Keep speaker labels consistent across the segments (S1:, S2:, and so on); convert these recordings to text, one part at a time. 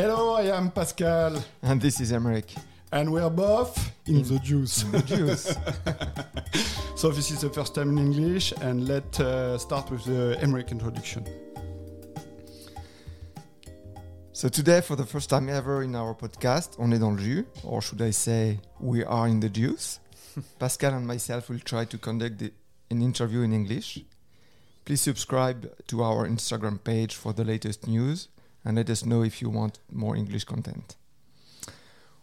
S1: Hello, I am Pascal,
S2: And this is Emmerich.
S1: and we're both in the juice.
S2: The Juice.
S1: so this is the first time in English, and let's uh, start with the Emmerich introduction.
S2: so today, for the first time ever in our podcast, on est dans le jus, or should I say, we are in the juice. Pascal and myself will try to conduct the, an interview in English. Please subscribe to our Instagram page for the latest news and let us know if you want more English content.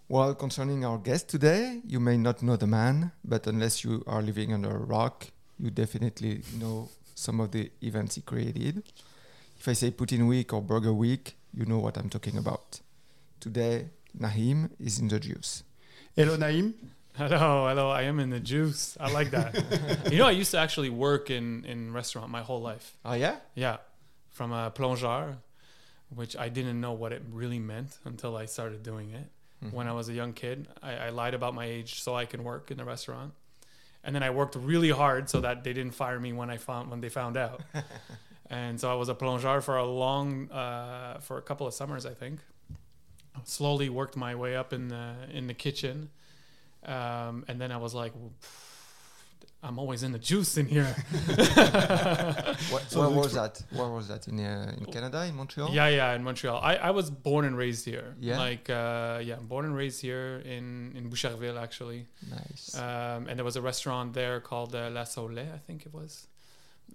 S2: Well, concerning our guest today, you may not know the man, but unless you are living under a rock, you definitely know some of the events he created. If I say Poutine Week or Burger Week, you know what I'm talking about. Today, Na'eem is in the juice.
S1: Hello, Na'eem.
S3: Hello, hello. I am in the juice. I like that. you know, I used to actually work in in restaurant my whole life.
S2: Oh, yeah?
S3: Yeah, from a plongeur, which I didn't know what it really meant until I started doing it. When I was a young kid, I, I lied about my age so I can work in the restaurant, and then I worked really hard so that they didn't fire me when I found when they found out. and so I was a plongeur for a long, uh, for a couple of summers, I think. Slowly worked my way up in the in the kitchen, um, and then I was like, I'm always in the juice in here.
S2: What,
S1: So
S2: where was that? Where was that? In, uh, in Canada, in Montreal?
S3: Yeah, yeah, in Montreal. I, I was born and raised here.
S2: Yeah?
S3: Like, uh, yeah, born and raised here in, in Boucherville, actually.
S2: Nice.
S3: Um, and there was a restaurant there called uh, La Soleil, I think it was.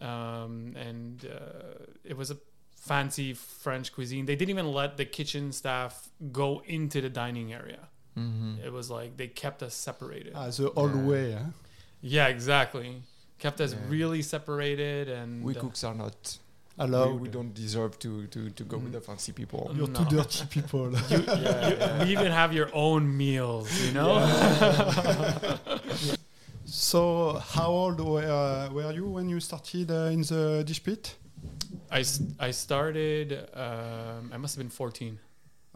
S3: Um, and uh, it was a fancy French cuisine. They didn't even let the kitchen staff go into the dining area.
S2: hmm
S3: It was like they kept us separated.
S1: Ah, the old
S2: Yeah.
S1: way. Huh?
S3: Yeah, exactly. Kept us
S2: Yeah.
S3: really separated. And
S2: We
S3: uh,
S2: cooks are not.
S1: allowed.
S2: We, we don't deserve to, to, to go with the fancy people.
S1: You're
S3: No.
S1: too dirty people.
S3: you, you, we even have your own meals, you know?
S1: so, how old were, were you when you started uh, in the dish pit?
S3: I, s- I started, um, I must have been 14.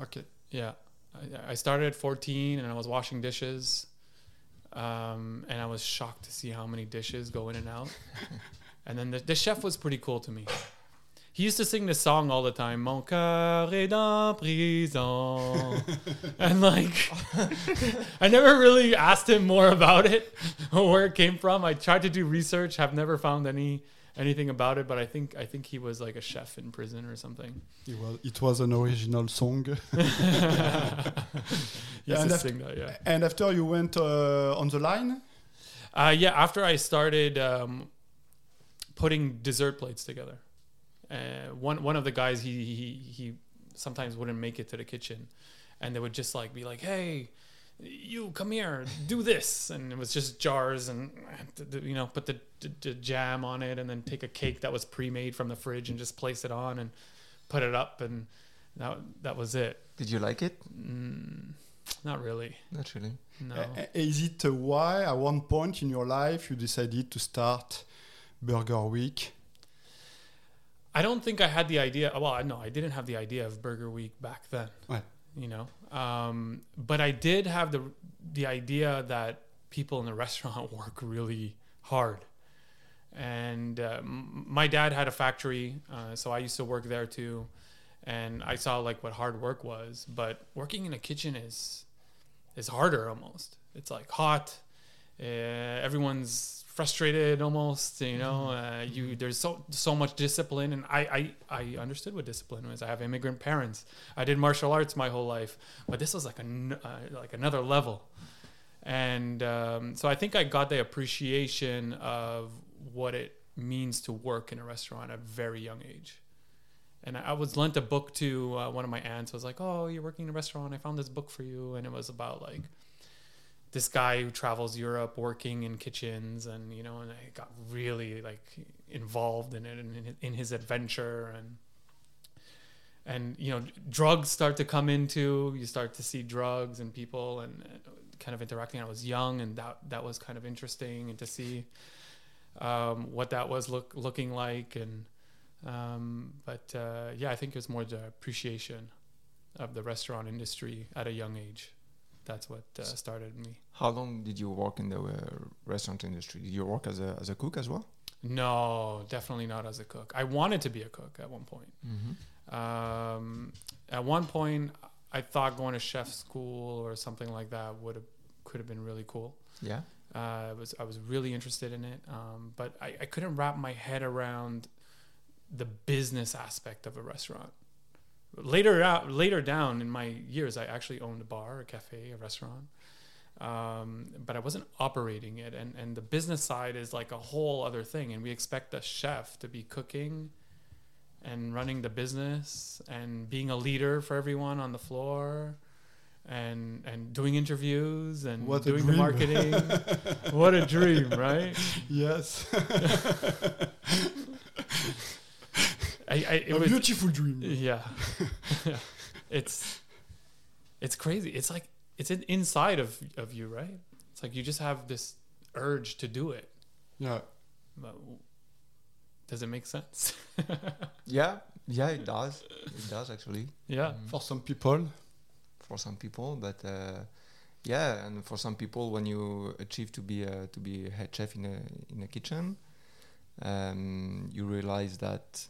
S1: Okay.
S3: Yeah. I, I started at 14 and I was washing dishes. Um, and I was shocked to see how many dishes go in and out. and then the, the chef was pretty cool to me. He used to sing this song all the time, Mon cœur est en prison. and like, I never really asked him more about it or where it came from. I tried to do research, have never found any anything about it, but I think I think he was like a chef in prison or something.
S1: It was, it was an original song.
S3: Used
S1: and after-
S3: that, yeah.
S1: And after you went uh, on the line?
S3: Uh, yeah, after I started um, putting dessert plates together, uh, one one of the guys he, he he sometimes wouldn't make it to the kitchen, and they would just like be like, "Hey, you come here, do this," and it was just jars and you know put the, the, the jam on it, and then take a cake that was pre-made from the fridge and just place it on and put it up, and that that was it.
S2: Did you like it?
S3: Mm, not really.
S2: Not really.
S3: No.
S1: Uh, Is it uh, why at one point in your life you decided to start Burger Week?
S3: I don't think I had the idea. Well, no, I didn't have the idea of Burger Week back then.
S1: Ouais.
S3: You know, um, but I did have the the idea that people in the restaurant work really hard. And uh, m- my dad had a factory, uh, so I used to work there too, and I saw like what hard work was. But working in a kitchen is is harder almost. It's like hot. Uh, everyone's frustrated almost. You know, uh, you there's so so much discipline, and I, I I understood what discipline was. I have immigrant parents. I did martial arts my whole life, but this was like a n- uh, like another level. And um, so I think I got the appreciation of what it means to work in a restaurant at a very young age. And I I was lent a book to uh, one of my aunts. I was like, "Oh, you're working in a restaurant. I found this book for you." And it was about like this guy who travels Europe working in kitchens, and you know, and I got really like involved in it and in, his adventure, and and you know, drugs start to come into. You start to see drugs and people and uh, kind of interacting. I was young, and that that was kind of interesting, and to see um, what that was look looking like, and um, but uh, yeah, I think it was more the appreciation of the restaurant industry at a young age. That's what uh, started me.
S2: How long did you work in the uh, restaurant industry? Did you work as a, as a cook as well?
S3: No, definitely not as a cook. I wanted to be a cook at one point.
S2: Mm-hmm.
S3: Um, at one point, I thought going to chef school or something like that would have could have been really cool.
S2: Yeah.
S3: Uh, I was I was really interested in it, um, but I, I couldn't wrap my head around the business aspect of a restaurant. Later out, later down in my years, I actually owned a bar, a cafe, a restaurant, um, but I wasn't operating it. And and the business side is like a whole other thing. And we expect the chef to be cooking and running the business and being a leader for everyone on the floor and and doing interviews and
S1: What a
S3: doing the marketing. what a dream, right?
S1: Yes.
S3: I, I it
S1: a
S3: was
S1: beautiful dream.
S3: yeah. it's it's crazy. It's like it's in, inside of of you, right? It's like you just have this urge to do it.
S1: Yeah.
S3: But does it make sense?
S2: Yeah. Yeah, it does. It does actually.
S3: yeah.
S2: Mm.
S1: For some people,
S2: for some people, but uh, yeah, and for some people, when you achieve to be a, to be a head chef in a in a kitchen, um, you realize that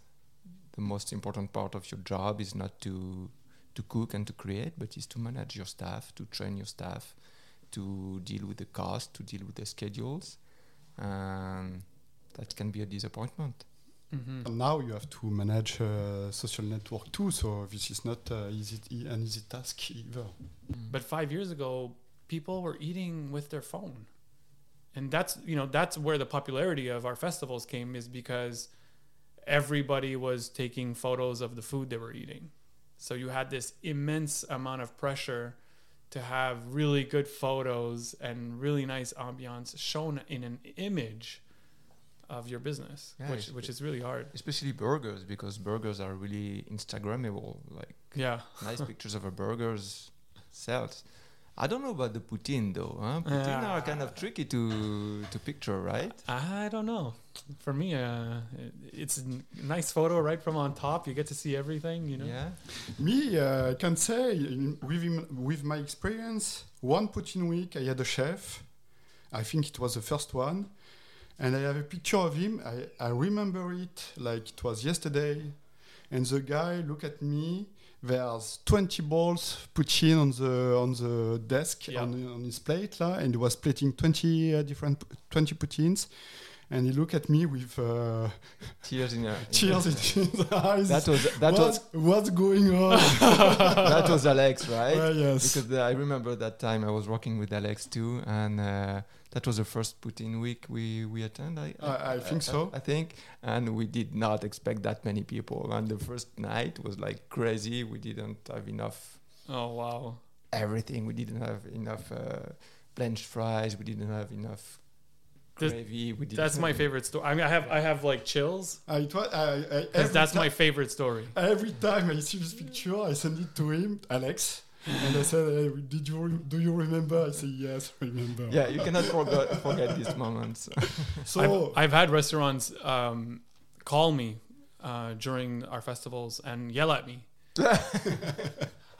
S2: the most important part of your job is not to to cook and to create, but is to manage your staff, to train your staff, to deal with the cost, to deal with the schedules, and that can be a disappointment.
S3: hmm
S1: and now you have to manage uh, social network too. So this is not uh, easy an easy task either.
S3: But five years ago, people were eating with their phone, and that's you know that's where the popularity of our festivals came is because everybody was taking photos of the food they were eating. So you had this immense amount of pressure to have really good photos and really nice ambiance shown in an image of your business,
S2: Yeah,
S3: which which is really hard.
S2: Especially burgers, because burgers are really Instagrammable. Like
S3: Yeah.
S2: nice pictures of a burgers sells. I don't know about the poutine though. Huh? Poutine are kind of tricky to to picture, right?
S3: I don't know. For me, uh, it's a n- nice photo right from on top. You get to see everything, you know.
S2: Yeah.
S1: Me, uh, I can say with with my experience, one poutine week I had a chef. I think it was the first one, and I have a picture of him. I, I remember it like it was yesterday, and the guy look at me. There's 20 balls poutine on the on the desk
S3: Yeah.
S1: on, on his plate, lah, and he was plating 20 uh, different 20 poutines, and he looked at me with uh,
S2: Tears in your
S1: tears in his eyes.
S2: That was that was
S1: what's, going on?
S2: that was Alex, right?
S1: Ah, yes.
S2: Because uh, I remember that time I was working with Alex too, and uh, that was the first Poutine week we we attend. I
S1: I- I think so.
S2: I, think, and we did not expect that many people. And the first night was like crazy. We didn't have enough
S3: Oh wow.
S2: everything. We didn't have enough uh, blanched fries. We didn't have enough gravy. We didn't
S3: That's my
S2: have-
S3: favorite story. I mean, I have I have like chills
S1: I, it was, I, I,
S3: that's
S1: ti-
S3: my favorite story.
S1: Every time I see this picture, I send it to him, Alex, and I said, hey, "Did you re- do you remember?" I say, "Yes, remember."
S2: Yeah, you cannot forget forget these moments.
S1: So
S3: I've, I've had restaurants um, call me uh, during our festivals and yell at me.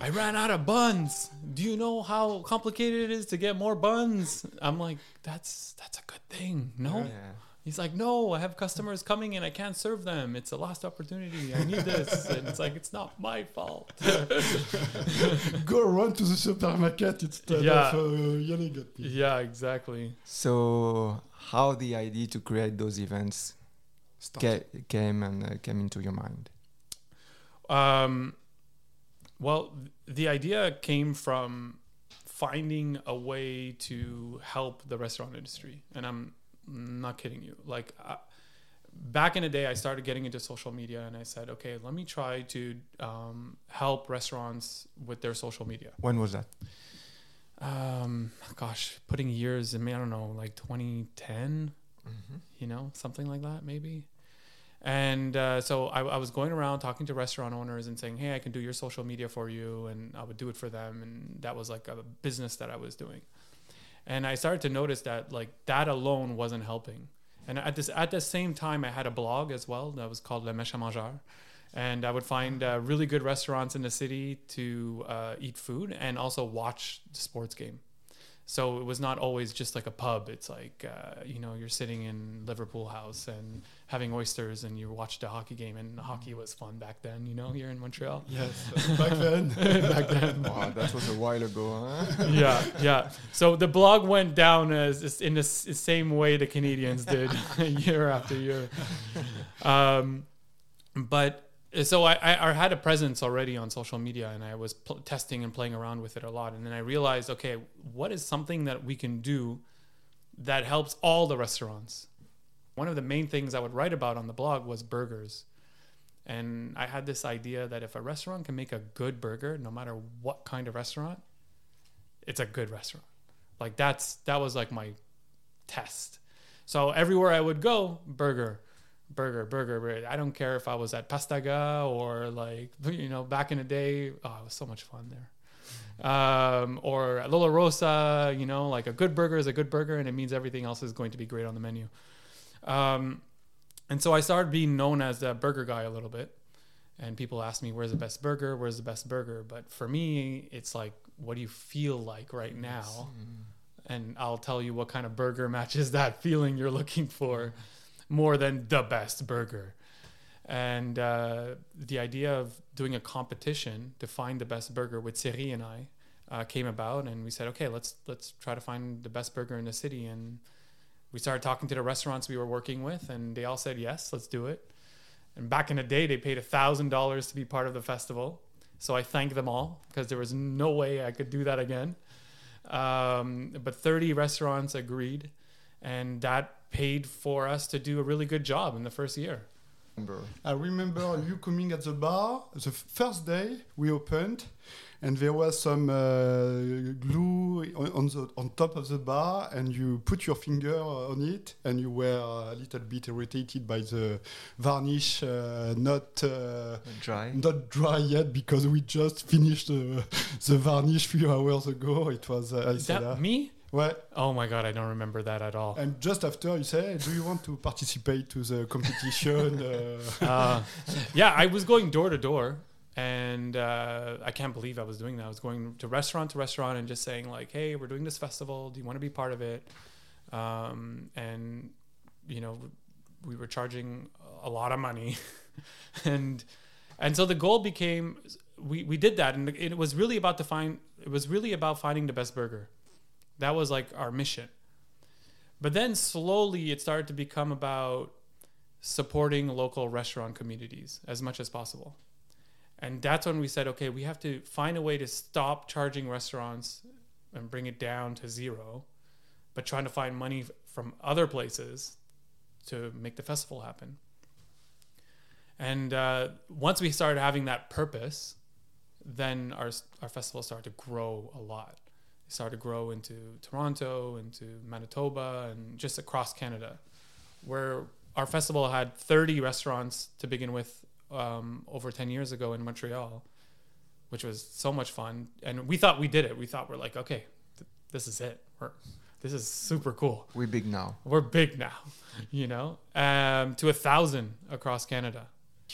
S3: I ran out of buns. Do you know how complicated it is to get more buns? I'm like, that's that's a good thing. No.
S2: Yeah.
S3: He's like, no, I have customers coming and I can't serve them. It's a lost opportunity. I need this. and it's like, it's not my fault.
S1: go run to the supermarket instead
S3: Yeah.
S1: of uh, yelling at me.
S3: yeah, exactly.
S2: So, how the idea to create those events ca- came and uh, came into your mind?
S3: Um, well, th- the idea came from finding a way to help the restaurant industry, and I'm not kidding you. Like uh, back in the day, I started getting into social media, and I said, okay, let me try to um, help restaurants with their social media.
S2: When was that?
S3: Um, gosh, putting years. in, mean, I don't know, like 2010
S2: Mm-hmm.
S3: you know, something like that, maybe. And uh, so I, I was going around talking to restaurant owners and saying, "Hey, I can do your social media for you," and I would do it for them, and that was like a business that I was doing. And I started to notice that like that alone wasn't helping. And at this at the same time, I had a blog as well that was called Le Méchant Mangeur, and I would find uh, really good restaurants in the city to uh, eat food and also watch the sports game. So it was not always just like a pub. It's like uh, you know you're sitting in Liverpool House and having oysters and you watched a hockey game and hockey was fun back then. You know here in Montreal.
S1: Yes, back then.
S3: back then.
S2: Wow, that was a while ago. Huh?
S3: yeah, yeah. So the blog went down as in the s- same way the Canadiens did year after year. Um, but so I, I had a presence already on social media, and I was pl- testing and playing around with it a lot. And then I realized, okay, what is something that we can do that helps all the restaurants? One of the main things I would write about on the blog was burgers. And I had this idea that if a restaurant can make a good burger, no matter what kind of restaurant, it's a good restaurant. Like that's that was like my test. So everywhere I would go, burger, burger, burger, burger. I don't care if I was at Pastaga or like you know back in the day. Oh, it was so much fun there. Um, or at Lola Rosa, you know, like a good burger is a good burger, and it means everything else is going to be great on the menu. Um, and so I started being known as the burger guy a little bit. And people ask me, where's the best burger? Where's the best burger? But for me, it's like, what do you feel like right now? And I'll tell you what kind of burger matches that feeling you're looking for more than the best burger. And uh, the idea of doing a competition to find the best burger with Thierry and I uh, came about, and we said, okay, let's let's try to find the best burger in the city. And we started talking to the restaurants we were working with, and they all said yes, let's do it. And back in the day, they paid thousand dollars to be part of the festival, so I thanked them all because there was no way I could do that again. Um, but 30 restaurants agreed, and that paid for us to do a really good job in the first year.
S1: I remember you coming at the bar the first day we opened, and there was some uh, glue on, on the on top of the bar, and you put your finger on it, and you were a little bit irritated by the varnish uh, not uh,
S2: Dry.
S1: not dry yet because we just finished the, the varnish few hours ago. It was uh, I said,
S3: that
S1: uh,
S3: me?
S1: Ouais.
S3: Oh my god, I don't remember that at all.
S1: And just after you say, "Do you want to participate to the competition?" uh,
S3: uh, yeah, I was going door to door, and uh, I can't believe I was doing that. I was going to restaurant to restaurant and just saying like, "Hey, we're doing this festival. Do you want to be part of it?" Um, and you know, we were charging a lot of money, and and so the goal became we we did that, and it was really about to find. It was really about finding the best burger. That was like our mission. But then slowly it started to become about supporting local restaurant communities as much as possible. And that's when we said, okay, we have to find a way to stop charging restaurants and bring it down to zero, but trying to find money from other places to make the festival happen. And uh, once we started having that purpose, then our, our festival started to grow a lot. Started to grow into Toronto, into Manitoba, and just across Canada, where our festival had 30 restaurants to begin with um, over 10 years ago in Montreal, which was so much fun. And we thought we did it. We thought we're like, okay, th- this is it. We're, this is super cool.
S2: We're big now.
S3: We're big now, you know, um, to a thousand across Canada.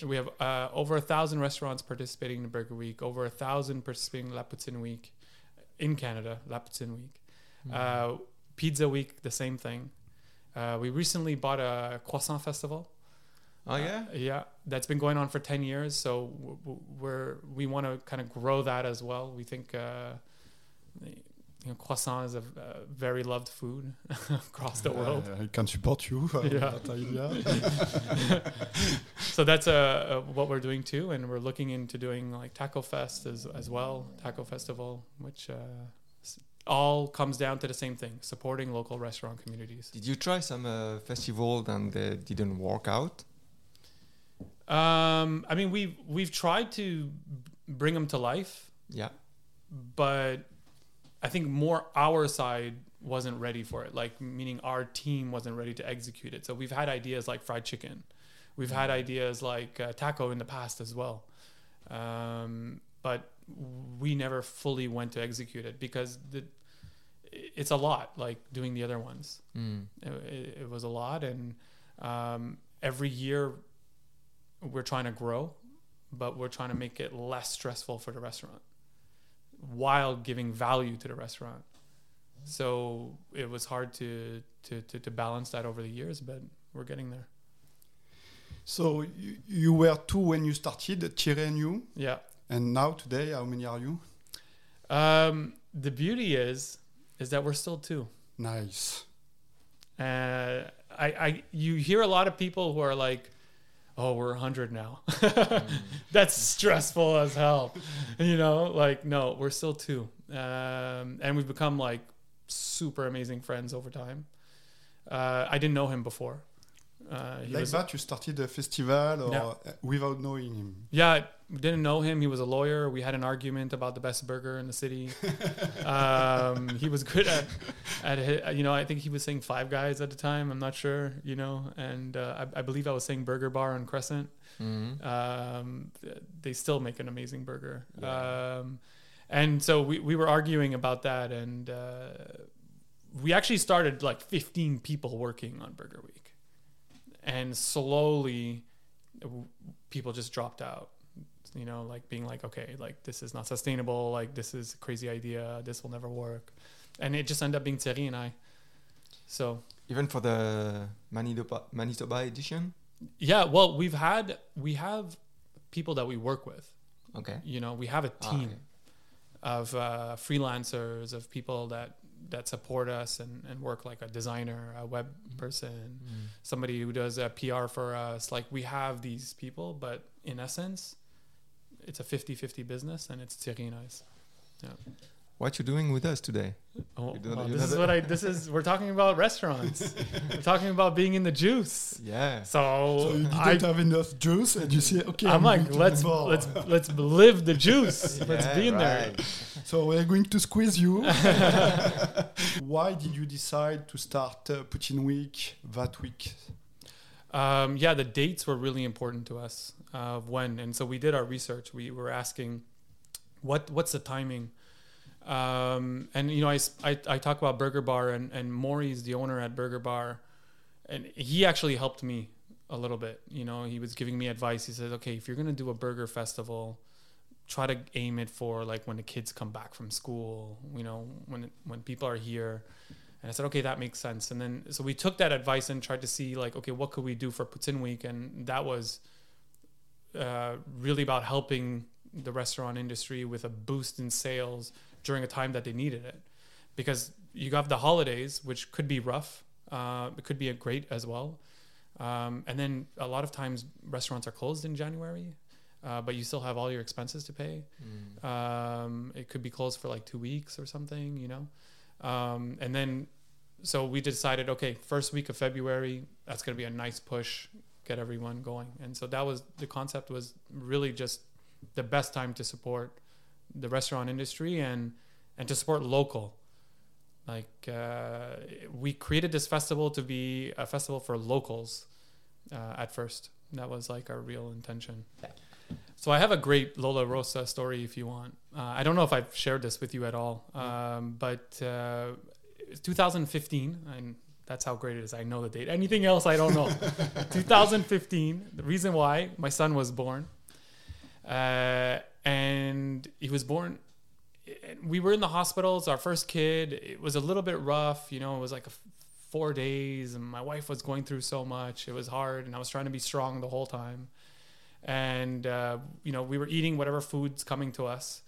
S3: We have uh, over a thousand restaurants participating in Burger Week, over a thousand participating in La Poutine Week in Canada, La Poutine Week. Uh, Pizza Week, the same thing. Uh, we recently bought a croissant festival.
S2: Oh yeah.
S3: Uh, yeah, that's been going on for 10 years. So w- w- we're, we want to kind of grow that as well. We think uh, you know, croissant is a, a very loved food across the world.
S1: I can support you. uh,
S3: Yeah.
S1: that idea.
S3: so that's uh, uh, what we're doing too, and we're looking into doing like Taco Fest as, as well, Taco Festival, which uh, s- all comes down to the same thing: supporting local restaurant communities.
S2: Did you try some uh, festival and they didn't work out?
S3: Um, I mean, we've we've tried to b- bring them to life,
S2: Yeah.
S3: but I think more our side wasn't ready for it. Like meaning our team wasn't ready to execute it. So we've had ideas like fried chicken, we've had ideas like uh, taco in the past as well, um, but we never fully went to execute it because the it's a lot. Like doing the other ones,
S2: Mm.
S3: it, it, it was a lot, and um, every year we're trying to grow, but we're trying to make it less stressful for the restaurant while giving value to the restaurant. so it was hard to, to to to balance that over the years, but we're getting there.
S1: So you, you were two when you started, Thierry and you,
S3: Yeah.
S1: and now today, how many are you?
S3: Um, the beauty is is that we're still two.
S1: Nice.
S3: Uh, I, I, you hear a lot of people who are like, "Oh, we're hundred now." That's stressful as hell. You know, like no, we're still two, um, and we've become like super amazing friends over time. Uh, I didn't know him before. Uh,
S1: like
S3: was-
S1: that, you started a festival or
S3: Yeah.
S1: without knowing him.
S3: Yeah, I didn't know him. He was a lawyer. We had an argument about the best burger in the city. um, he was good at, at hi- you know, I think he was saying Five Guys at the time. I'm not sure, you know, and uh, I, I believe I was saying Burger Bar on Crescent.
S2: Mhm.
S3: Um, they still make an amazing burger.
S2: Yeah.
S3: Um, and so we, we were arguing about that, and uh, we actually started like 15 people working on Burger Week, and slowly people just dropped out. You know, like being like, okay, like this is not sustainable. Like this is a crazy idea. This will never work, and it just ended up being Thierry and I. So
S2: Even for the Manitoba, Manitoba edition?
S3: yeah, well, we've had we have people that we work with.
S2: Okay.
S3: you know we have a
S2: Ah,
S3: team
S2: okay.
S3: of uh, freelancers of people that that support us and, and work like a designer a web person
S2: Mm.
S3: somebody who does a pr for us like we have these people but in essence it's a 50-50 business and it's Thierry and I's.
S2: What you doing with us today?
S3: Oh,
S2: You don't-
S3: well, this is what I this is we're talking about restaurants we're talking about being in the juice
S2: Yeah.
S3: so,
S1: So you
S3: I,
S1: didn't have enough juice, and you say, okay,
S3: I'm like
S1: going to
S3: let's
S1: the
S3: let's let's live the juice let's
S2: Yeah,
S3: be in there.
S1: So we're going to squeeze you. Why did you decide to start uh, Poutine Week that week?
S3: Um, yeah, the dates were really important to us uh, when, and so we did our research. We were asking, what what's the timing? Um, and you know, I I talk about Burger Bar, and and Maury's the owner at Burger Bar, and he actually helped me a little bit. You know, he was giving me advice. He said, okay, if you're gonna do a burger festival, try to aim it for like when the kids come back from school. You know, when when people are here. And I said, okay, that makes sense. And then, so we took that advice and tried to see, like, okay, what could we do for Poutine Week? And that was uh, really about helping the restaurant industry with a boost in sales during a time that they needed it. Because you have the holidays, which could be rough, uh, it could be a great as well. Um, and then a lot of times restaurants are closed in January, uh, but you still have all your expenses to pay.
S2: Mm.
S3: Um, it could be closed for like two weeks or something, you know. Um, and then, so we decided, okay, first week of February, that's going to be a nice push, get everyone going. And so that was the concept was really just the best time to support the restaurant industry and and to support local. Like uh, we created this festival to be a festival for locals uh, at first. That was like our real intention. So I have a great Lola Rosa story if you want. Uh, I don't know if I've shared this with you at all, um, but uh, 2015, and that's how great it is. I know the date. Anything else, I don't know. 2015. The reason why my son was born, uh, and he was born. We were in the hospitals. Our first kid. It was a little bit rough. You know, it was like a four days, and my wife was going through so much. It was hard, and I was trying to be strong the whole time and uh, you know we were eating whatever foods coming to us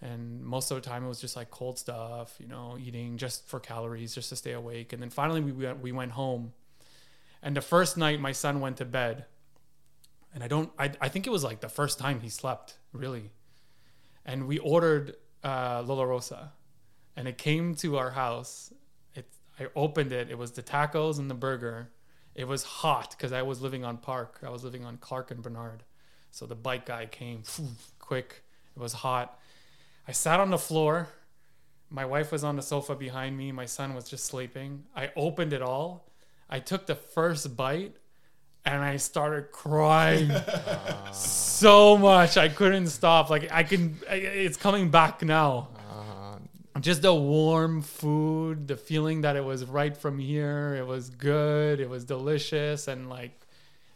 S3: and most of the time it was just like cold stuff you know eating just for calories just to stay awake and then finally we went, we went home and the first night my son went to bed and i don't i, I think it was like the first time he slept really and we ordered uh, lola rosa and it came to our house it i opened it it was the tacos and the burger it was hot because I was living on Park. I was living on Clark and Bernard. So the bike guy came quick. It was hot. I sat on the floor. My wife was on the sofa behind me. My son was just sleeping. I opened it all. I took the first bite and I started crying so much. I couldn't stop. Like I can it's coming back now
S2: Uh,
S3: just the warm food, the feeling that it was right from here. It was good. It was delicious, and like,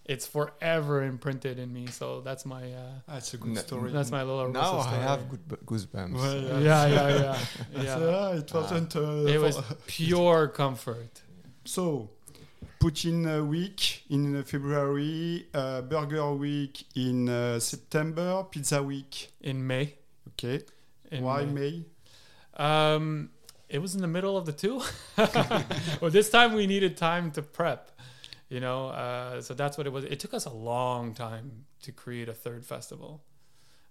S3: it's forever imprinted in me. So that's my uh,
S1: That's a good
S2: No,
S1: story.
S3: that's my little
S2: now
S3: Russell
S2: I have good bu- goosebumps.
S1: Well,
S3: yeah, yeah, yeah, yeah.
S1: So, ah, it wasn't. uh,
S3: It was pure comfort.
S1: So, Poutine uh, Week in February, uh, Burger Week in uh, September, Pizza Week.
S3: In May.
S1: Okay.
S3: In
S1: Why
S3: May.
S1: May?
S3: Um, it was in the middle of the two. well, this time we needed time to prep, you know. Uh, so that's what it was. It took us a long time to create a third festival.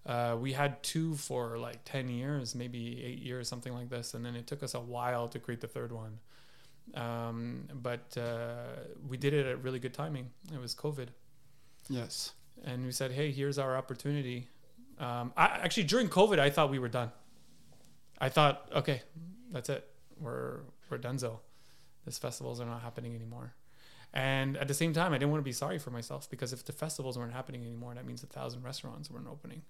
S3: Uh, we had two for like ten years, maybe eight years, something like this, and then it took us a while to create the third one. Um, but uh, we did it at really good timing. It was COVID
S1: Yes.
S3: and we said, "Hey, here's our opportunity." Um, I, actually, during COVID, I thought we were done. I thought, okay, that's it. We're we're donezo. These festivals are not happening anymore. And at the same time, I didn't want to be sorry for myself because if the festivals weren't happening anymore, that means a thousand restaurants weren't opening.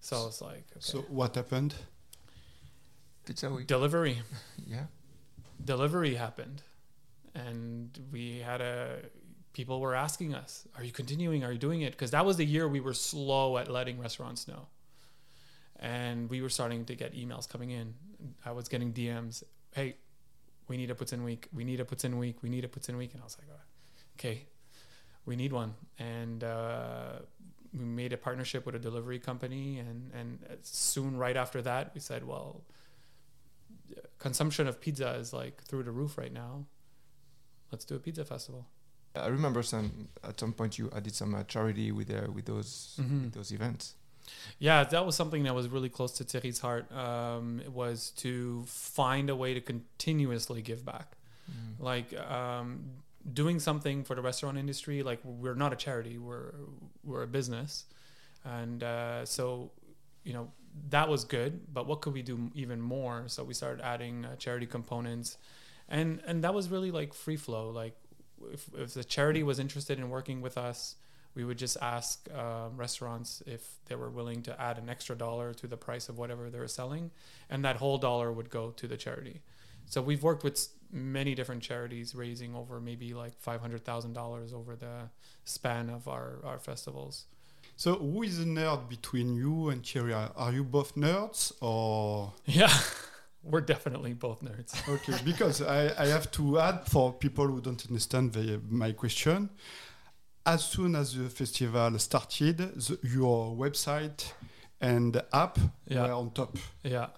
S3: So it's like okay.
S1: So, what happened?
S2: Pizza week.
S3: delivery.
S2: Yeah.
S3: Delivery happened and we had a people were asking us are you continuing? Are you doing it? Because that was the year we were slow at letting restaurants know. And we were starting to get emails coming in. I was getting dms hey we need a Poutine week we need a Poutine week we need a Poutine week. And i was like "Oh, okay we need one. And uh, we made a partnership with a delivery company and and soon right after that we said well consumption of pizza is like through the roof right now. Let's do a pizza festival.
S2: I remember some at some point you I did some uh, charity with uh, with those
S3: Mhm.
S2: with those events.
S3: Yeah, that was something that was really close to Thierry's heart. Um, it was to find a way to continuously give back, like um, doing something for the restaurant industry. Like we're not a charity; we're we're a business, and uh, so you know that was good. But what could we do even more? So we started adding uh, charity components, and and that was really like free flow. Like if if the charity was interested in working with us, we would just ask uh, restaurants if they were willing to add an extra dollar to the price of whatever they were selling, and that whole dollar would go to the charity. So we've worked with many different charities, raising over maybe like five hundred thousand dollars over the span of our our festivals.
S1: So, who is the nerd between you and Thierry? Are are you both nerds or?
S3: Yeah, we're definitely both nerds.
S1: Okay, because I, I have to add for people who don't understand the, my question. As soon as the festival started, the, your website and app
S3: Yeah.
S1: were on top.
S3: Yeah.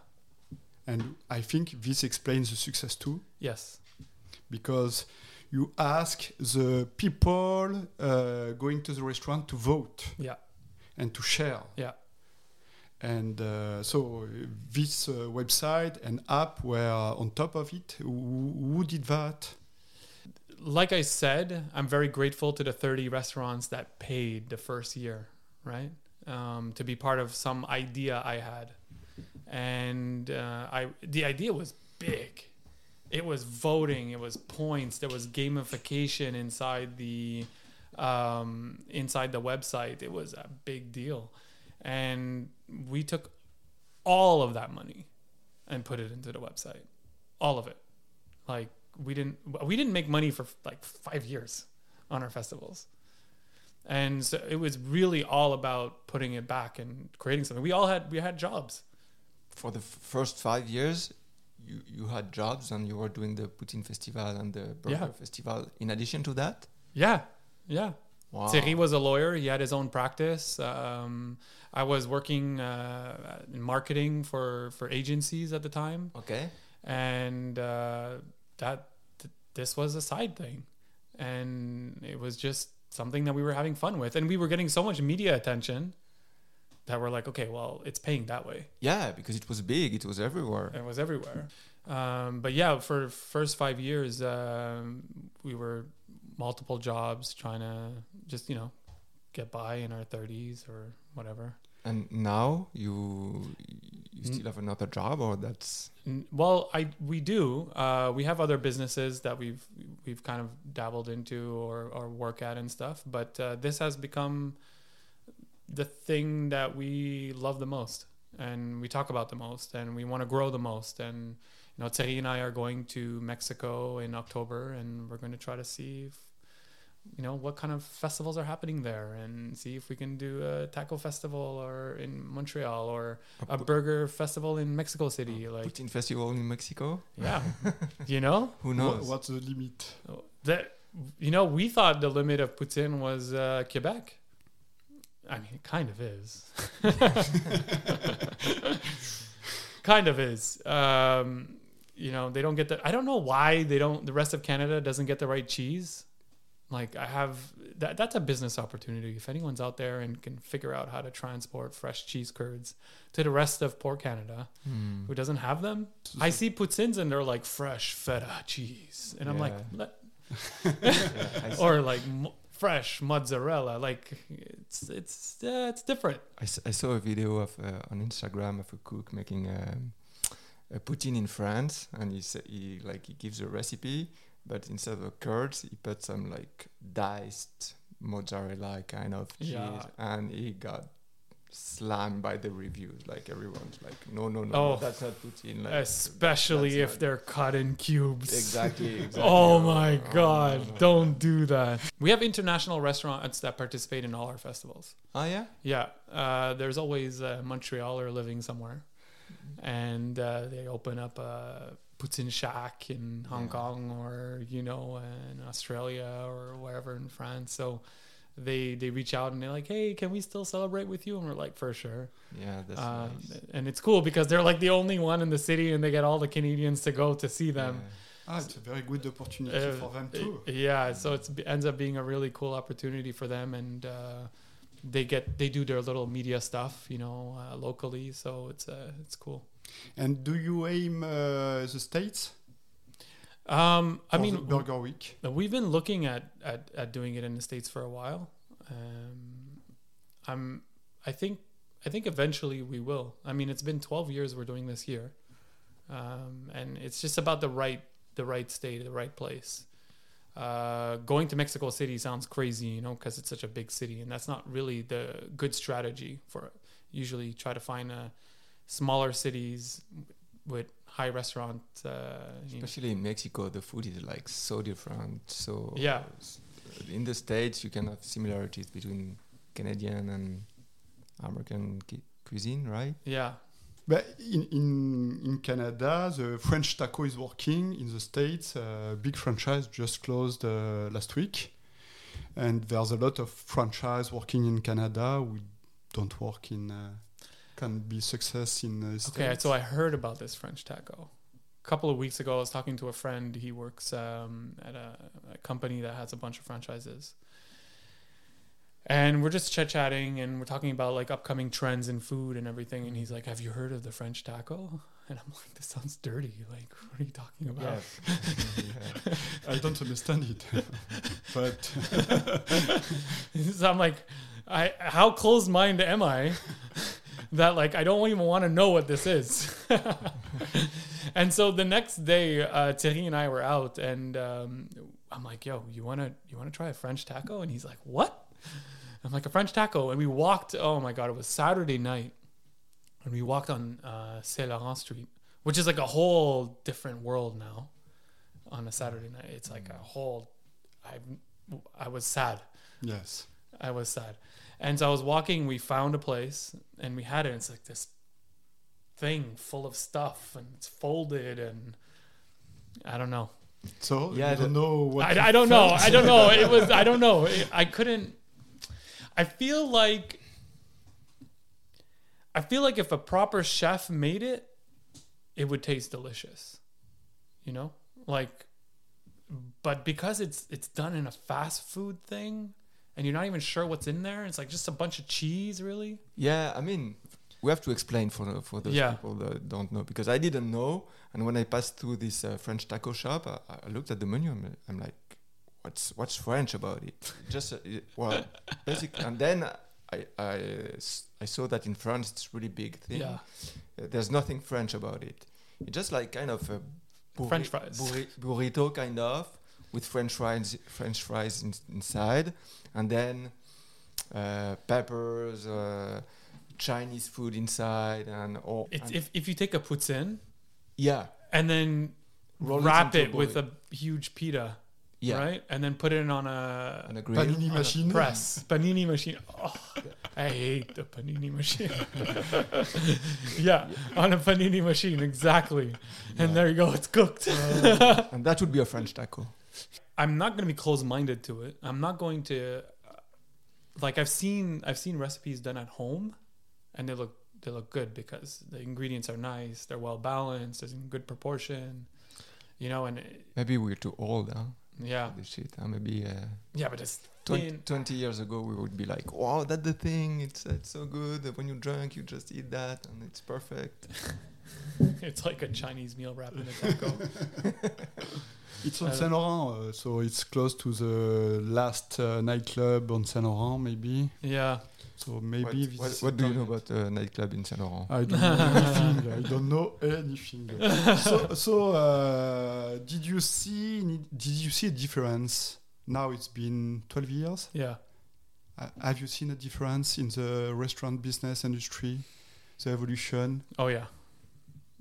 S1: And I think this explains the success too,
S3: Yes.
S1: because you ask the people uh, going to the restaurant to vote
S3: Yeah.
S1: And to share.
S3: Yeah.
S1: And uh, so this uh, website and app were on top of it. Who, who did that?
S3: like I said, I'm very grateful to the 30 restaurants that paid the first year, right? Um, to be part of some idea I had, and uh, I the idea was big. It was voting. It was points. There was gamification inside the um, inside the website. It was a big deal, and we took all of that money and put it into the website, all of it. Like we didn't we didn't make money for like five years on our festivals and so it was really all about putting it back and creating something we all had we had jobs
S2: For the f- first five years, you you had jobs and you were doing the Poutine Festival and the Burger
S3: Yeah.
S2: Festival. In addition to that,
S3: yeah yeah
S2: wow.
S3: Thierry was a lawyer he had his own practice um, i was working uh, in marketing for for agencies at the time
S2: okay.
S3: and uh, that th- this was a side thing and it was just something that we were having fun with and we were getting so much media attention that we're like okay well it's paying that way
S2: Yeah, because it was big. It was everywhere.
S3: it was everywhere um, but yeah for first five years um, we were multiple jobs trying to just you know get by in our 30s or whatever
S2: And now you you
S3: Mm.
S2: still have another job, or that's
S3: Well, I we do. Uh, we have other businesses that we've we've kind of dabbled into or or work at and stuff. But uh, this has become the thing that we love the most, and we talk about the most, and we want to grow the most. And you know, Thierry and I are going to Mexico in October, and we're going to try to see if you know what kind of festivals are happening there and see if we can do a taco festival or in Montreal or a burger festival in Mexico City like
S2: Poutine festival in Mexico.
S3: yeah you know
S2: Who
S1: Wha-
S2: knows?
S1: what's the limit?
S3: that you know we thought the limit of Poutine was uh, Quebec I mean it kind of is kind of is um, you know they don't get the I don't know why they don't the rest of Canada doesn't get the right cheese like I have that that's a business opportunity. If anyone's out there and can figure out how to transport fresh cheese curds to the rest of Port Canada
S2: Hmm.
S3: who doesn't have them I see poutines and they're like fresh feta cheese. And I'm like
S2: Yeah.
S3: "Let-
S2: Yeah,
S3: or like mo- fresh mozzarella. Like it's it's uh, it's different.
S2: I s- I saw a video of uh, on Instagram of a cook making um, a poutine in France, and he sa- he like he gives a recipe, but instead of curds, he put some like diced mozzarella kind of cheese,
S3: Yeah.
S2: and he got slammed by the reviews. Like everyone's like, no, no, no,
S3: Oh.
S2: no that's not poutine. Like,
S3: especially if
S2: not-
S3: they're cut in cubes
S2: exactly, exactly.
S3: Oh my
S2: Oh,
S3: god,
S2: no, no, no.
S3: don't do that. We have international restaurants that participate in all our festivals.
S2: Oh yeah.
S3: Yeah, uh, there's always a Montrealer living somewhere, and uh, they open up a Poutine Shack in Hong
S2: Yeah.
S3: Kong or you know in Australia or wherever in France. So they they reach out and they're like, hey, can we still celebrate with you? And we're like, for sure.
S2: Yeah, that's
S3: Um,
S2: nice.
S3: And it's cool because they're like the only one in the city, and they get all the Canadians to go to see them.
S1: Ah, it's a very good opportunity
S3: Uh,
S1: for them too.
S3: Yeah, so it ends up being a really cool opportunity for them, and uh, they get they do their little media stuff, you know, uh, locally. So it's uh, it's cool.
S1: And do you aim uh, the states?
S3: Um, I mean,
S1: Burger Week.
S3: we've been looking at, at at doing it in the states for a while. Um, I'm I think I think eventually we will. I mean, it's been 12 years we're doing this here, um, and it's just about the right the right state, the right place. Uh, going to Mexico City sounds crazy, you know, because it's such a big city, and that's not really the good strategy for. it. Usually, try to find uh, smaller cities with high restaurant. Uh, you know,
S2: Especially in Mexico, the food is like so different. So
S3: Yeah.
S2: in the states, you can have similarities between Canadian and American cu- cuisine, right?
S3: yeah,
S1: But in, in, in Canada, the French taco is working. In the States, uh, big franchise just closed uh, last week. And there's a lot of franchise working in Canada We don't work in, uh, can be success in uh, States.
S3: Okay, so I heard about this French taco. A couple of weeks ago, I was talking to a friend. He works um, at a, a company that has a bunch of franchises. And we're just chit chatting and we're talking about like upcoming trends in food and everything. And he's like, Have you heard of the French taco? And I'm like, This sounds dirty. Like, what are you talking about?
S2: Yeah.
S1: I don't understand it. but
S3: so I'm like, I how closed minded am I that like I don't even want to know what this is. and so the next day, uh, Thierry and I were out, and um, I'm like, "Yo, you wanna you wanna try a French taco?" And he's like, "What?" I'm like, "A French taco." And we walked. Oh my god, it was Saturday night, and we walked on uh, Saint Laurent Street, which is like a whole different world now. On a Saturday night, it's like a whole. I I was sad.
S1: yes.
S3: I was sad. And so I was walking, we found a place and we had it. It's like this thing full of stuff and it's folded and I don't know.
S1: So
S2: Yeah,
S1: you don't know what.
S3: I, I don't know. I don't know. It was, I don't know. It- I couldn't, I feel like, I feel like if a proper chef made it, it would taste delicious. You know? Like, but because it's it's done in a fast food thing and you're not even sure what's in there, it's like just a bunch of cheese, really.
S2: Yeah, I mean, we have to explain for the, for those
S3: Yeah.
S2: people that don't know because I didn't know. And when I passed through this uh, French taco shop, I, I looked at the menu. I'm, I'm like, what's what's French about it? Just uh, well, basically, And then I, I, I saw that in France it's really big thing.
S3: Yeah.
S2: Uh, there's nothing French about it. It's just like kind of a burri-
S3: French fries.
S2: burri- burrito kind of with French fries French fries in, inside, and then uh, peppers, uh, Chinese food inside, and all.
S3: It's,
S2: and-
S3: if, if you take a poutine
S2: yeah,
S3: and then
S2: Roll
S3: wrap
S2: into
S3: it
S2: a
S3: with a huge pita
S2: Yeah.
S3: right? And then put it on a,
S2: On a grill.
S1: Panini
S3: on a
S1: machine.
S3: press panini machine. Oh, I hate the panini machine. yeah, on a panini machine, exactly. And there you go, it's cooked.
S2: and that would be a French taco.
S3: I'm not going to be closed-minded to it. I'm not going to like I've seen I've seen recipes done at home and they look they look good because the ingredients are nice, they're well balanced, there's in good proportion. You know, and it-
S2: Maybe we're too old, huh?
S3: yeah.
S2: This shit. Huh? Maybe uh,
S3: Yeah, but it's
S2: 20, 20 years ago we would be like, wow, that's the thing. It's it's so good. When you're drunk, you just eat that and it's perfect.
S3: It's like a Chinese meal wrapped in a taco.
S1: It's on
S3: Uh,
S1: Saint Laurent, uh, so it's close to the last uh, nightclub on Saint Laurent, maybe.
S3: yeah.
S1: So maybe.
S2: what,
S1: this
S2: what,
S1: is
S2: what do you
S1: the
S2: know about a nightclub in Saint Laurent?
S1: I don't know anything. I don't know anything. so, so uh, did you see? Did you see a difference? Now it's been 12 years.
S3: Yeah.
S1: Uh, have you seen a difference in the restaurant business industry? The evolution.
S3: Oh yeah.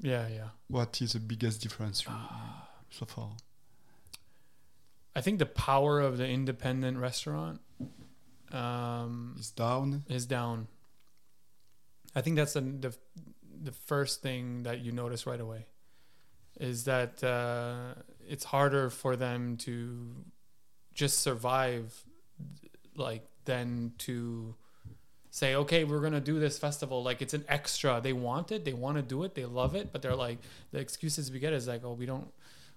S3: Yeah, yeah.
S1: What is the biggest difference you, so far?
S3: I think the power of the independent restaurant um,
S1: It's down.
S3: is down. I think that's the, the the first thing that you notice right away is that uh, it's harder for them to just survive, like than to say, okay, we're gonna do this festival. Like it's an extra. They want it. They want to do it. They love it. But they're like the excuses we get is like, oh, we don't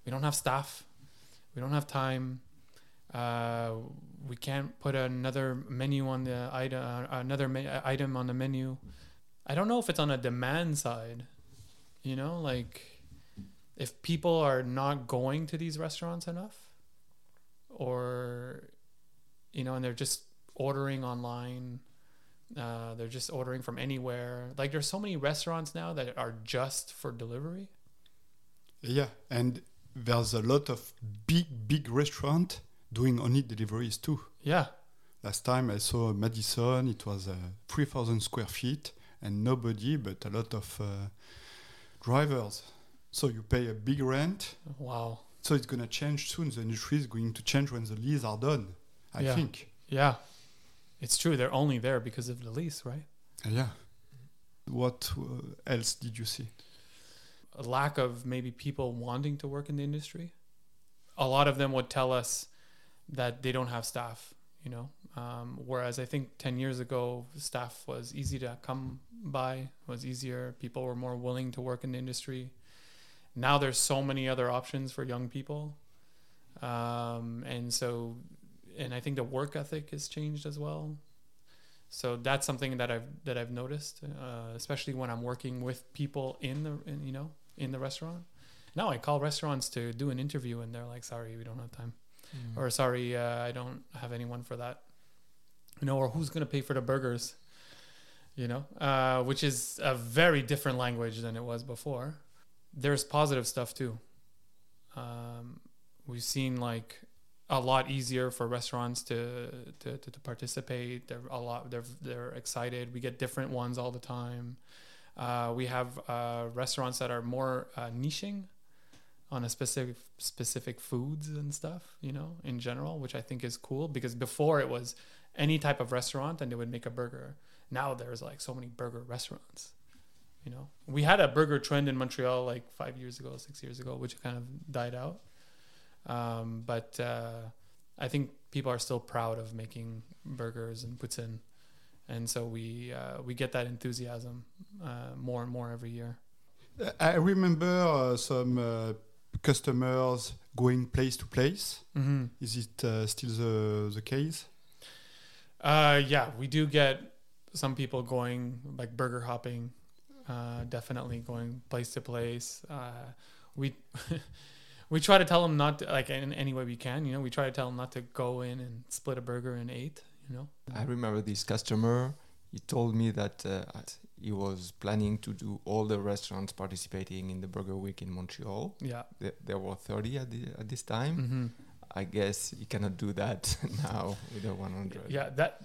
S3: we don't have staff. We don't have time. Uh, we can't put another menu on the item, uh, another me- item on the menu. I don't know if it's on a demand side. You know, like if people are not going to these restaurants enough, or you know, and they're just ordering online. Uh, they're just ordering from anywhere. Like there's so many restaurants now that are just for delivery.
S1: Yeah, and there's a lot of big, big restaurant doing only deliveries too.
S3: Yeah,
S1: Last time I saw Madison, it was uh, 3,000 square feet and nobody but a lot of uh, drivers. So you pay a big rent.
S3: wow.
S1: So it's going to change soon. The industry is going to change when the leases are done, I
S3: Yeah.
S1: think.
S3: Yeah, it's true. They're only there because of the lease, right?
S1: Yeah. What uh, else did you see?
S3: A lack of maybe people wanting to work in the industry. A lot of them would tell us that they don't have staff, you know. Um, whereas I think 10 years ago, staff was easy to come by, was easier. People were more willing to work in the industry. Now there's so many other options for young people. Um, and so, and I think the work ethic has changed as well. So that's something that I've that I've noticed, uh, especially when I'm working with people in the in, you know in the restaurant. Now I call restaurants to do an interview, and they're like, "Sorry, we don't have time," or "Sorry, uh, I don't have anyone for that." You know, or who's gonna pay for the burgers? You know, uh, which is a very different language than it was before. There's positive stuff too. Um, we've seen like a lot easier for restaurants to, to, to, to participate. They're a lot. They're they're excited. We get different ones all the time. Uh, we have uh, restaurants that are more uh, niching on a specific specific foods and stuff. You know, in general, which I think is cool because before it was any type of restaurant and they would make a burger. Now there's like so many burger restaurants. You know, we had a burger trend in Montreal like five years ago, six years ago, which kind of died out. Um, but uh, I think people are still proud of making burgers and poutine, and so we uh, we get that enthusiasm uh, more and more every year.
S1: I remember uh, some uh, customers going place to place.
S3: Mm-hmm.
S1: Is it uh, still the, the case?
S3: Uh, yeah, we do get some people going like burger hopping, uh, definitely going place to place. Uh, we we try to tell them not to like in any way we can. You know, we try to tell them not to go in and split a burger in eight. You know.
S2: I remember this customer. He told me that uh, he was planning to do all the restaurants participating in the Burger Week in Montreal.
S3: Yeah.
S2: There, there were 30 at, the, at this time.
S3: Mm-hmm.
S2: I guess you cannot do that now with a 100.
S3: Yeah, that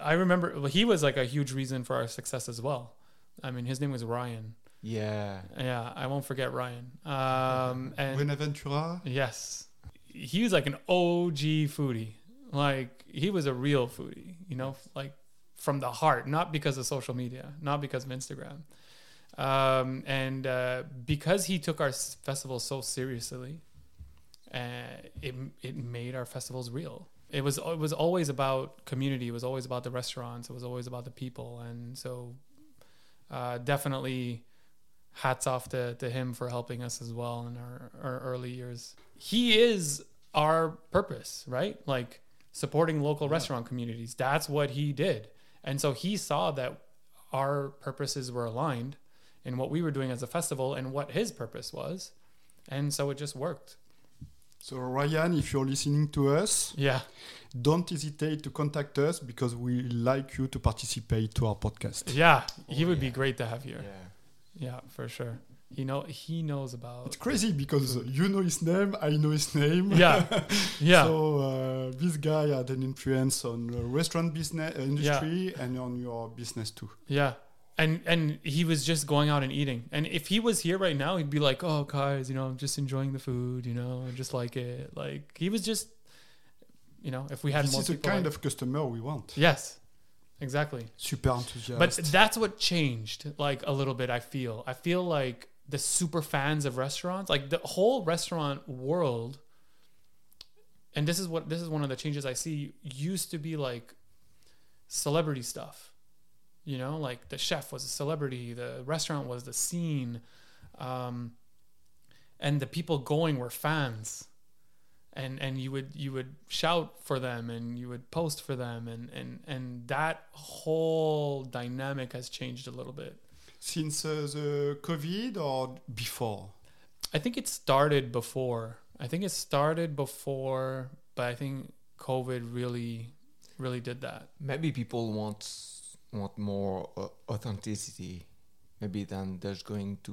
S3: I remember. Well, he was like a huge reason for our success as well. I mean, his name was Ryan.
S2: Yeah.
S3: Yeah, I won't forget Ryan. Um, and
S1: Buenaventura?
S3: yes, he was like an OG foodie. Like he was a real foodie, you know, like from the heart, not because of social media, not because of Instagram. Um, and uh, because he took our s- festival so seriously, uh, it it made our festivals real. It was it was always about community. It was always about the restaurants. It was always about the people. And so, uh, definitely, hats off to, to him for helping us as well in our, our early years. He is our purpose, right? Like supporting local restaurant communities. That's what he did. And so he saw that our purposes were aligned in what we were doing as a festival and what his purpose was. And so it just worked.
S1: So Ryan, if you're listening to us,
S3: Yeah.
S1: don't hesitate to contact us because we like you to participate to our podcast.
S3: Yeah. He
S2: Oh,
S3: would be great to have here.
S2: Yeah.
S3: Yeah, for sure. He know he knows about
S1: It's crazy because you know his name, I know his name.
S3: Yeah. Yeah.
S1: So uh, this guy had an influence on the restaurant business uh, industry and on your business too.
S3: Yeah. And and he was just going out and eating. And if he was here right now, he'd be like, "Oh, guys, you know, I'm just enjoying the food, you know, I just like it." Like he was just, you know, if we had
S1: this
S3: more
S1: is the kind
S3: like-
S1: of customer we want.
S3: yes, exactly.
S1: Super enthusiastic.
S3: But that's what changed, like a little bit. I feel. I feel like the super fans of restaurants, like the whole restaurant world, and this is what this is one of the changes I see. Used to be like celebrity stuff, you know, like the chef was a celebrity, the restaurant was the scene, um, and the people going were fans. And, and you would you would shout for them and you would post for them and, and, and that whole dynamic has changed a little bit.
S1: Since uh, the COVID or before?
S3: I think it started before. I think it started before, but I think COVID really, really did that.
S2: Maybe people want want more uh, authenticity, maybe than just going to,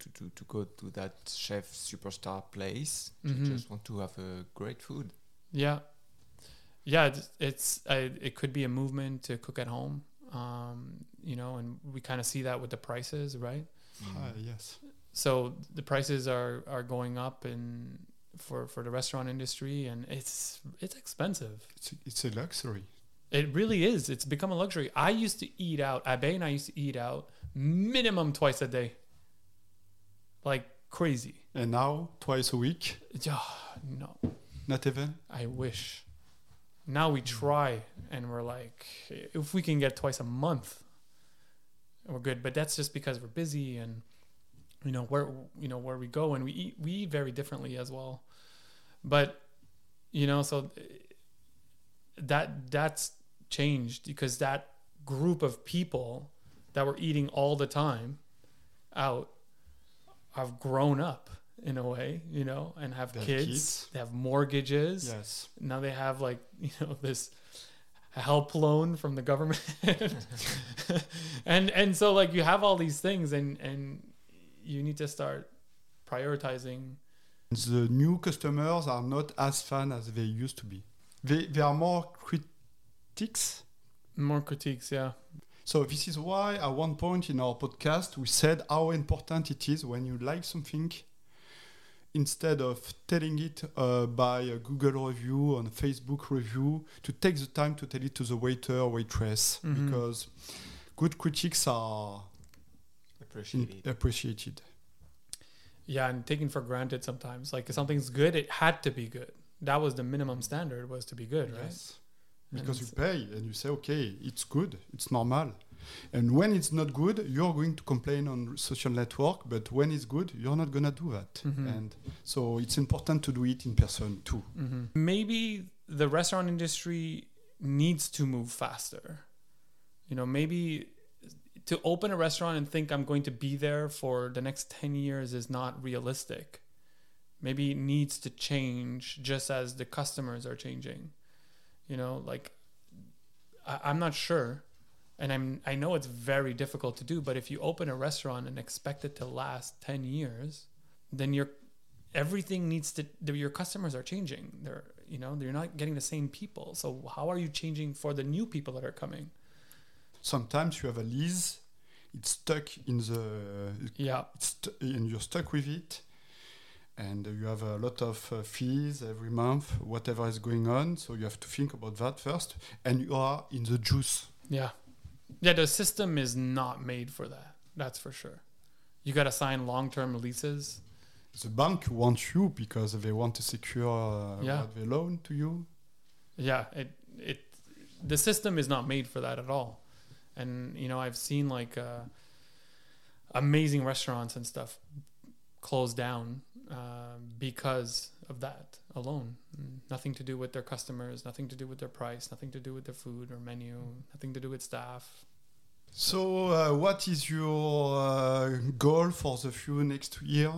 S2: to, to, to go to that chef superstar place. They
S3: Mhm.
S2: just want to have a great food.
S3: Yeah, yeah. It's, it's I, it could be a movement to cook at home. Um, you know, and we kind of see that with the prices, right?
S1: Ah, yes.
S3: So the prices are are going up in for for the restaurant industry, and it's it's expensive.
S1: It's, it's a luxury.
S3: It really is. It's become a luxury. I used to eat out. Abe and I used to eat out minimum twice a day. Like crazy.
S1: And now, twice a week,
S3: Yeah, no,
S1: not even?
S3: I wish. Now we try and we're like, if we can get twice a month, we're good. But that's just because we're busy and you know where you know where we go and we eat we eat very differently as well. But you know, so that that's changed because that group of people that were eating all the time out have grown up in a way, you know, and have
S1: They have
S3: kids,
S1: kids.
S3: they have mortgages.
S1: Yes.
S3: Now they have like, you know, this help loan from the government. and and so like you have all these things and and you need to start prioritizing
S1: The new customers are not as fun as they used to be. They, they are more critics.
S3: more critiques, yeah.
S1: So this is why at one point in our podcast we said how important it is when you like something instead of telling it uh, by a Google review or a Facebook review to take the time to tell it to the waiter or waitress
S3: Mhm.
S1: because good critics are
S2: Appreciate
S1: in- appreciated.
S3: Yeah, and taken for granted sometimes. Like if something's good, it had to be good. That was the minimum standard was to be good, right?
S1: Because you pay and you say, okay, it's good, it's normal. And when it's not good, you're going to complain on social network, but when it's good, you're not going to do that.
S3: Mhm.
S1: And so it's important to do it in person too.
S3: hmm Maybe the restaurant industry needs to move faster. You know, maybe to open a restaurant and think I'm going to be there for the next 10 years is not realistic. Maybe it needs to change just as the customers are changing. You know, like I, I'm not sure. And I'm I know it's very difficult to do, but if you open a restaurant and expect it to last 10 years, then you're everything needs to the, your customers are changing they're you know they're not getting the same people so how are you changing for the new people that are coming
S1: Sometimes you have a lease, it's stuck in the,
S3: yeah
S1: it's and you're stuck with it. And you have a lot of uh, fees every month, whatever is going on. So you have to think about that first, and you are in the juice.
S3: Yeah. Yeah, the system is not made for that. That's for sure. You got to sign long-term leases.
S1: The bank wants you because they want to secure uh,
S3: Yeah.
S1: what they loan to you.
S3: Yeah, it it the system is not made for that at all. And you know, I've seen like uh, amazing restaurants and stuff close down uh, because of that alone. Nothing to do with their customers, nothing to do with their price, nothing to do with their food or menu, nothing to do with staff.
S1: So, uh, what is your uh, goal for the few next year?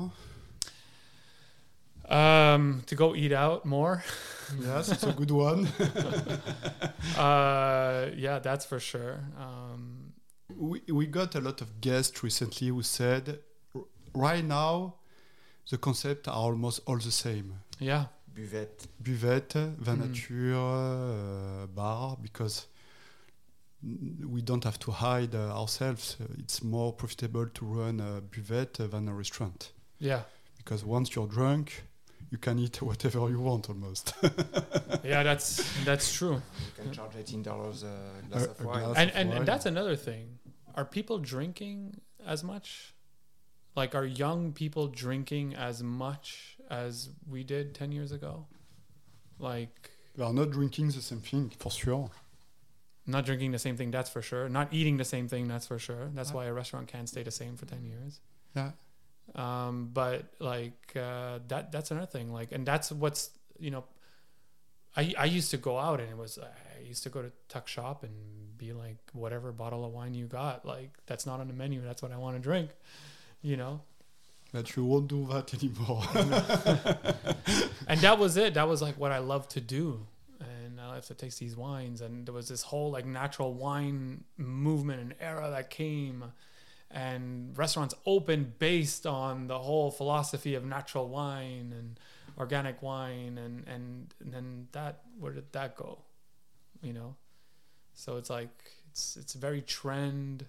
S3: Um, to go eat out more.
S1: yes, it's a good one.
S3: uh, yeah, that's for sure. Um,
S1: we, we got a lot of guests recently who said, right now, the concepts are almost all the same.
S3: yeah,
S2: Buvette.
S1: Buvette, vin
S3: Mm.
S1: nature, uh, bar, because we don't have to hide uh, ourselves. It's more profitable to run a buvette than a restaurant.
S3: yeah,
S1: Because once you're drunk, you can eat whatever you want almost.
S3: yeah. That's that's true.
S2: You can charge eighteen dollars a glass
S1: A-
S2: of wine.
S1: glass.
S3: and,
S1: of
S3: and,
S1: wine.
S3: and that's another thing. Are people drinking as much? Like, are young people drinking as much as we did 10 years ago? Like,
S1: They are not drinking the same thing, for sure.
S3: not drinking the same thing, that's for sure. Not eating the same thing, that's for sure. That's
S1: Yeah.
S3: why a restaurant can't stay the same for 10 years.
S1: Yeah.
S3: Um, but like uh, that that's another thing. Like and that's what's you know I I used to go out and it was I used to go to tuck shop and be like whatever bottle of wine you got, like that's not on the menu, that's what I want to drink. You know?
S1: But you won't do that anymore.
S3: and that was it. That was like what I love to do. And I love to taste these wines. And there was this whole like natural wine movement and era that came. And restaurants opened based on the whole philosophy of natural wine and organic wine. And, and, and then that, where did that go? You know? So it's like, it's, it's very trend,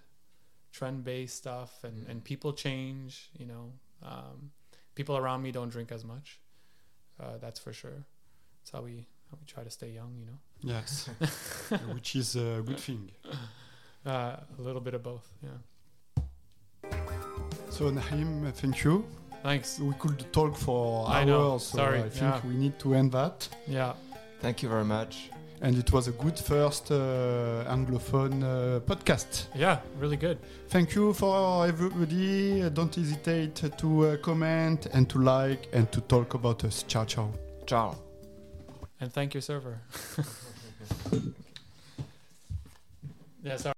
S3: trend based stuff. And, and people change, you know? Um, people around me don't drink as much. Uh, that's for sure. That's how we how we try to stay young, you know.
S1: yes. Which is a good thing.
S3: Uh, a little bit of both. Yeah.
S1: So, Na'eem, thank you.
S3: Thanks.
S1: We could talk for
S3: I
S1: hours,
S3: know.
S1: so I think
S3: yeah.
S1: we need to end that.
S3: Yeah.
S2: Thank you very much.
S1: And it was a good first uh, Anglophone uh, podcast.
S3: Yeah. Really good.
S1: Thank you for everybody. Uh, Don't hesitate to uh, comment and to like and to talk about us. Ciao, ciao.
S2: Ciao.
S3: And thank you, server. yeah. Sorry.